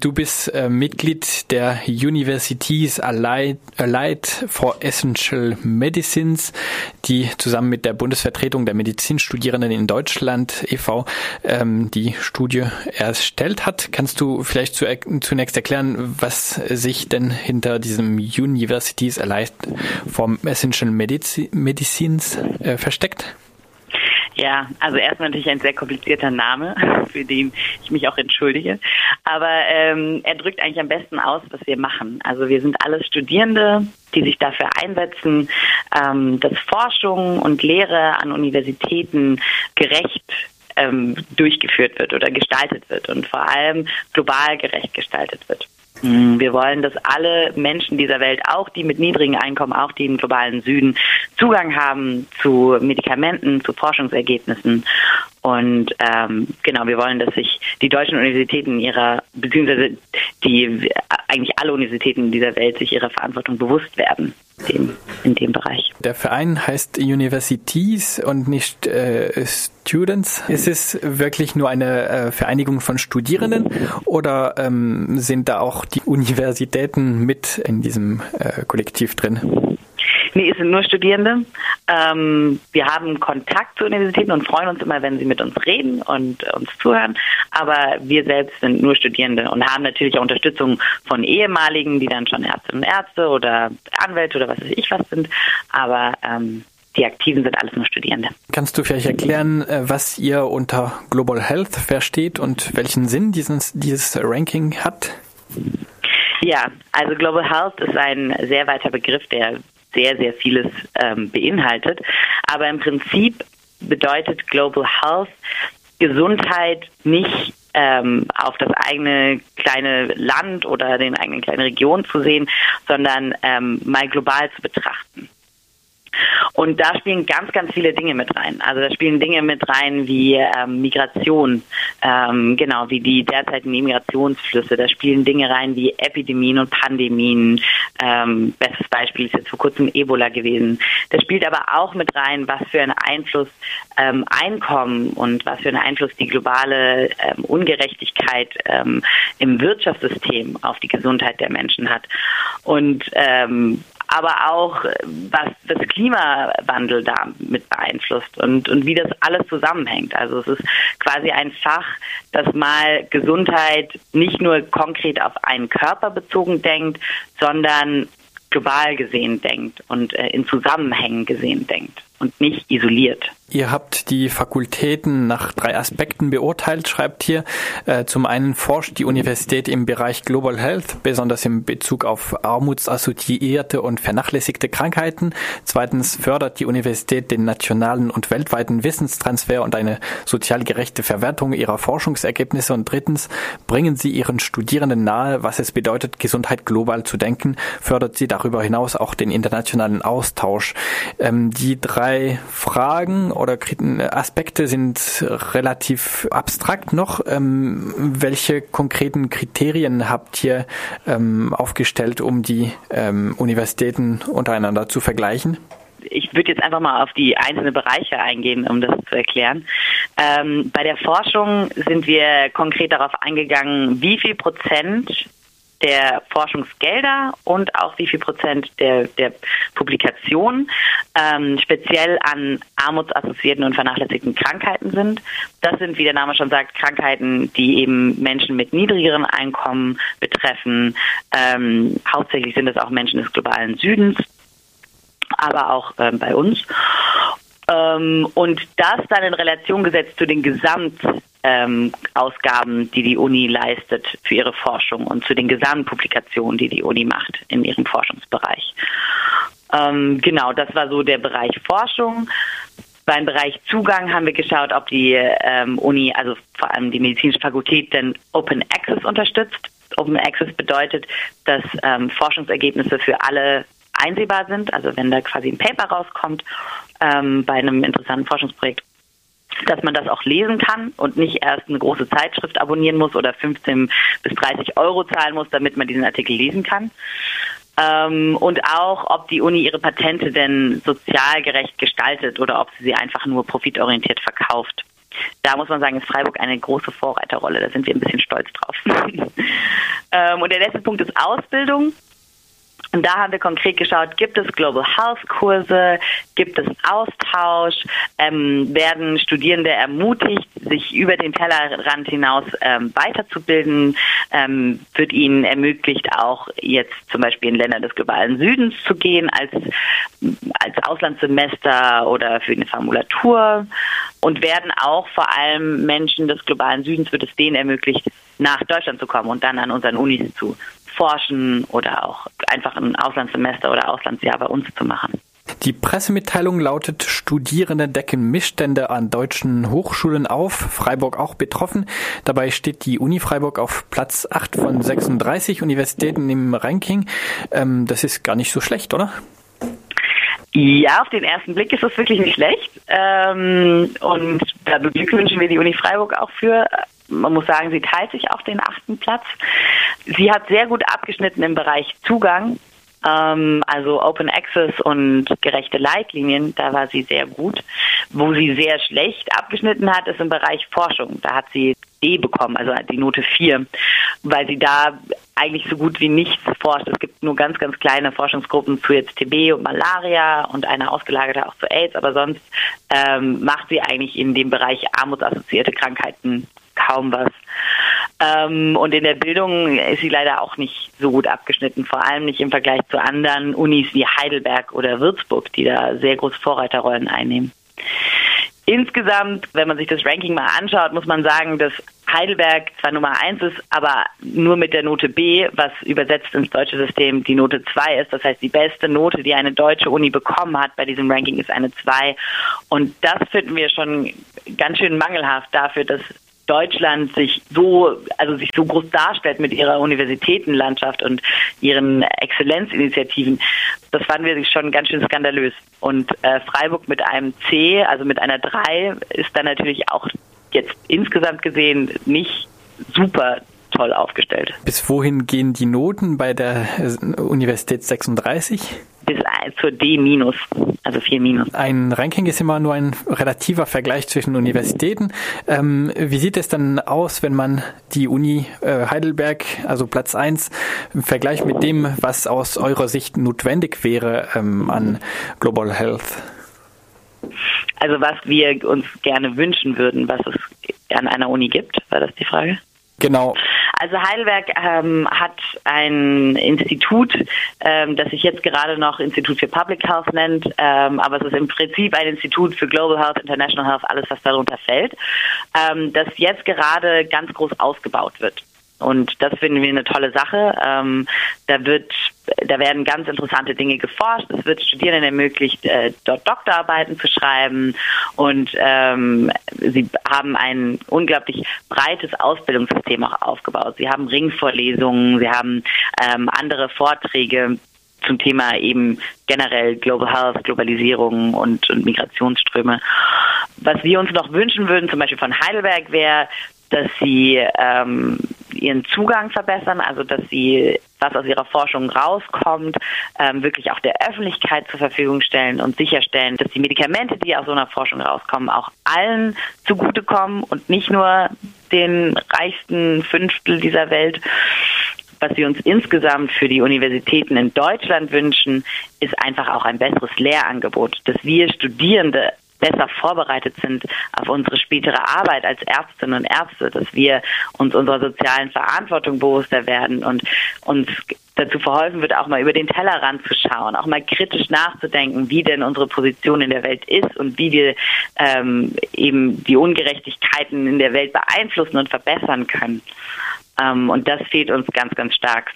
Du bist äh, Mitglied der Universities Allied, for Essential Medicines, die zusammen mit der Bundesvertretung der Medizinstudierenden in Deutschland e.V. Ähm, die Studie erstellt hat. Kannst du vielleicht zu, zunächst erklären, was sich denn hinter diesem Universities Allied for Essential Medicines äh, versteckt? Ja, also erstmal natürlich ein sehr komplizierter Name, für den ich mich auch entschuldige. Aber ähm, er drückt eigentlich am besten aus, was wir machen. Also wir sind alles Studierende, die sich dafür einsetzen, ähm, dass Forschung und Lehre an Universitäten gerecht ähm, durchgeführt wird oder gestaltet wird und vor allem global gerecht gestaltet wird. Mm, wir wollen, dass alle Menschen dieser Welt, auch die mit niedrigen Einkommen, auch die im globalen Süden, Zugang haben zu Medikamenten, zu Forschungsergebnissen. Und ähm, genau, wir wollen, dass sich die deutschen Universitäten ihrer, beziehungsweise die eigentlich alle Universitäten dieser Welt sich ihrer Verantwortung bewusst werden dem, in dem Bereich. Der Verein heißt Universities und nicht äh, Students. Ist es wirklich nur eine äh, Vereinigung von Studierenden oder ähm, sind da auch die Universitäten mit in diesem äh, Kollektiv drin? Nee, es sind nur Studierende. Ähm, wir haben Kontakt zu Universitäten und freuen uns immer, wenn sie mit uns reden und äh, uns zuhören. Aber wir selbst sind nur Studierende und haben natürlich auch Unterstützung von ehemaligen, die dann schon Ärztinnen und Ärzte oder Anwälte oder was weiß ich was sind. Aber ähm, die Aktiven sind alles nur Studierende. Kannst du vielleicht erklären, äh, was ihr unter Global Health versteht und welchen Sinn dieses, dieses Ranking hat? Ja, also Global Health ist ein sehr weiter Begriff, der sehr, sehr vieles ähm, beinhaltet. Aber im Prinzip bedeutet Global Health Gesundheit nicht ähm, auf das eigene kleine Land oder den eigenen kleine Region zu sehen, sondern ähm, mal global zu betrachten. Und da spielen ganz, ganz viele Dinge mit rein. Also da spielen Dinge mit rein wie ähm, Migration, ähm, genau, wie die derzeitigen Migrationsflüsse. Da spielen Dinge rein wie Epidemien und Pandemien. Ähm, bestes Beispiel ist jetzt vor kurzem Ebola gewesen. Da spielt aber auch mit rein, was für einen Einfluss ähm, Einkommen und was für einen Einfluss die globale ähm, Ungerechtigkeit ähm, im Wirtschaftssystem auf die Gesundheit der Menschen hat. Und ähm, aber auch was das Klimawandel da mit beeinflusst und, und wie das alles zusammenhängt. Also es ist quasi ein Fach, das mal Gesundheit nicht nur konkret auf einen Körper bezogen denkt, sondern global gesehen denkt und äh, in Zusammenhängen gesehen denkt und nicht isoliert. Ihr habt die Fakultäten nach drei Aspekten beurteilt, schreibt hier. Äh, zum einen forscht die Universität im Bereich Global Health, besonders im Bezug auf armutsassoziierte und vernachlässigte Krankheiten. Zweitens fördert die Universität den nationalen und weltweiten Wissenstransfer und eine sozial gerechte Verwertung ihrer Forschungsergebnisse. Und drittens bringen sie ihren Studierenden nahe, was es bedeutet, Gesundheit global zu denken, fördert sie darüber hinaus auch den internationalen Austausch. Ähm, die drei Fragen oder Aspekte sind relativ abstrakt noch. Ähm, welche konkreten Kriterien habt ihr ähm, aufgestellt, um die ähm, Universitäten untereinander zu vergleichen? ich würde jetzt einfach mal auf die einzelnen Bereiche eingehen, um das zu erklären. Ähm, bei der Forschung sind wir konkret darauf eingegangen, wie viel Prozent der Forschungsgelder und auch wie viel Prozent der, der Publikationen ähm, speziell an armutsassoziierten und vernachlässigten Krankheiten sind. Das sind, wie der Name schon sagt, Krankheiten, die eben Menschen mit niedrigeren Einkommen betreffen. Ähm, hauptsächlich sind es auch Menschen des globalen Südens, aber auch ähm, bei uns. Ähm, und das dann in Relation gesetzt zu den Gesamtausgaben, ähm, die die Uni leistet für ihre Forschung und zu den Gesamtpublikationen, die die Uni macht in ihrem Forschungsbereich. Ähm, genau, das war so der Bereich Forschung. Beim Bereich Zugang haben wir geschaut, ob die ähm, Uni, also vor allem die medizinische Fakultät, denn Open Access unterstützt. Open Access bedeutet, dass ähm, Forschungsergebnisse für alle einsehbar sind. Also wenn da quasi ein Paper rauskommt ähm, bei einem interessanten Forschungsprojekt, dass man das auch lesen kann und nicht erst eine große Zeitschrift abonnieren muss oder 15 bis 30 Euro zahlen muss, damit man diesen Artikel lesen kann. Ähm, und auch, ob die Uni ihre Patente denn sozial gerecht gestaltet oder ob sie sie einfach nur profitorientiert verkauft. Da muss man sagen, ist Freiburg eine große Vorreiterrolle. Da sind wir ein bisschen stolz drauf. ähm, und der letzte Punkt ist Ausbildung. Und da haben wir konkret geschaut, gibt es Global Health Kurse, gibt es Austausch, ähm, werden Studierende ermutigt, sich über den Tellerrand hinaus ähm, weiterzubilden, ähm, wird ihnen ermöglicht, auch jetzt zum Beispiel in Länder des globalen Südens zu gehen als, als Auslandssemester oder für eine Formulatur. Und werden auch vor allem Menschen des globalen Südens wird es denen ermöglicht, nach Deutschland zu kommen und dann an unseren Unis zu forschen oder auch einfach ein Auslandssemester oder Auslandsjahr bei uns zu machen. Die Pressemitteilung lautet, Studierende decken Missstände an deutschen Hochschulen auf, Freiburg auch betroffen. Dabei steht die Uni Freiburg auf Platz 8 von 36 Universitäten im Ranking. Ähm, das ist gar nicht so schlecht, oder? Ja, auf den ersten Blick ist das wirklich nicht schlecht. Ähm, und da beglückwünschen wir die Uni Freiburg auch für man muss sagen, sie teilt sich auch den achten Platz. Sie hat sehr gut abgeschnitten im Bereich Zugang, ähm, also Open Access und gerechte Leitlinien, da war sie sehr gut. Wo sie sehr schlecht abgeschnitten hat, ist im Bereich Forschung. Da hat sie D bekommen, also die Note 4, weil sie da eigentlich so gut wie nichts forscht. Es gibt nur ganz, ganz kleine Forschungsgruppen zu jetzt TB und Malaria und eine ausgelagerte auch zu AIDS, aber sonst ähm, macht sie eigentlich in dem Bereich armutsassoziierte Krankheiten kaum was. Ähm, und in der Bildung ist sie leider auch nicht so gut abgeschnitten, vor allem nicht im Vergleich zu anderen Unis wie Heidelberg oder Würzburg, die da sehr große Vorreiterrollen einnehmen. Insgesamt, wenn man sich das Ranking mal anschaut, muss man sagen, dass Heidelberg zwar Nummer eins ist, aber nur mit der Note B, was übersetzt ins deutsche System die Note zwei ist. Das heißt, die beste Note, die eine deutsche Uni bekommen hat bei diesem Ranking, ist eine zwei. Und das finden wir schon ganz schön mangelhaft dafür, dass Deutschland sich so, also sich so groß darstellt mit ihrer Universitätenlandschaft und ihren Exzellenzinitiativen, das fanden wir schon ganz schön skandalös. Und äh, Freiburg mit einem C, also mit einer 3, ist dann natürlich auch jetzt insgesamt gesehen nicht super toll aufgestellt. Bis wohin gehen die Noten bei der Universität 36? Bis zur D minus, also 4 minus. Ein Ranking ist immer nur ein relativer Vergleich zwischen Universitäten. Ähm, wie sieht es dann aus, wenn man die Uni äh, Heidelberg, also Platz 1, im Vergleich mit dem, was aus eurer Sicht notwendig wäre ähm, an Global Health? Also was wir uns gerne wünschen würden, was es an einer Uni gibt, war das die Frage? Genau. Also Heidelberg ähm, hat ein Institut, ähm, das sich jetzt gerade noch Institut für Public Health nennt, ähm, aber es ist im Prinzip ein Institut für Global Health, International Health, alles was darunter fällt, ähm, das jetzt gerade ganz groß ausgebaut wird. Und das finden wir eine tolle Sache. Ähm, da wird, da werden ganz interessante Dinge geforscht. Es wird Studierenden ermöglicht, äh, dort Doktorarbeiten zu schreiben. Und ähm, sie haben ein unglaublich breites Ausbildungssystem auch aufgebaut. Sie haben Ringvorlesungen, sie haben ähm, andere Vorträge zum Thema eben generell Global Health, Globalisierung und, und Migrationsströme. Was wir uns noch wünschen würden, zum Beispiel von Heidelberg, wäre, dass sie ähm, ihren Zugang verbessern, also dass sie, was aus ihrer Forschung rauskommt, ähm, wirklich auch der Öffentlichkeit zur Verfügung stellen und sicherstellen, dass die Medikamente, die aus so einer Forschung rauskommen, auch allen zugutekommen und nicht nur den reichsten Fünftel dieser Welt. Was wir uns insgesamt für die Universitäten in Deutschland wünschen, ist einfach auch ein besseres Lehrangebot, dass wir Studierende besser vorbereitet sind auf unsere spätere Arbeit als Ärztinnen und Ärzte, dass wir uns unserer sozialen Verantwortung bewusster werden und uns dazu verholfen wird, auch mal über den Tellerrand zu schauen, auch mal kritisch nachzudenken, wie denn unsere Position in der Welt ist und wie wir ähm, eben die Ungerechtigkeiten in der Welt beeinflussen und verbessern können. Ähm, und das fehlt uns ganz, ganz stark.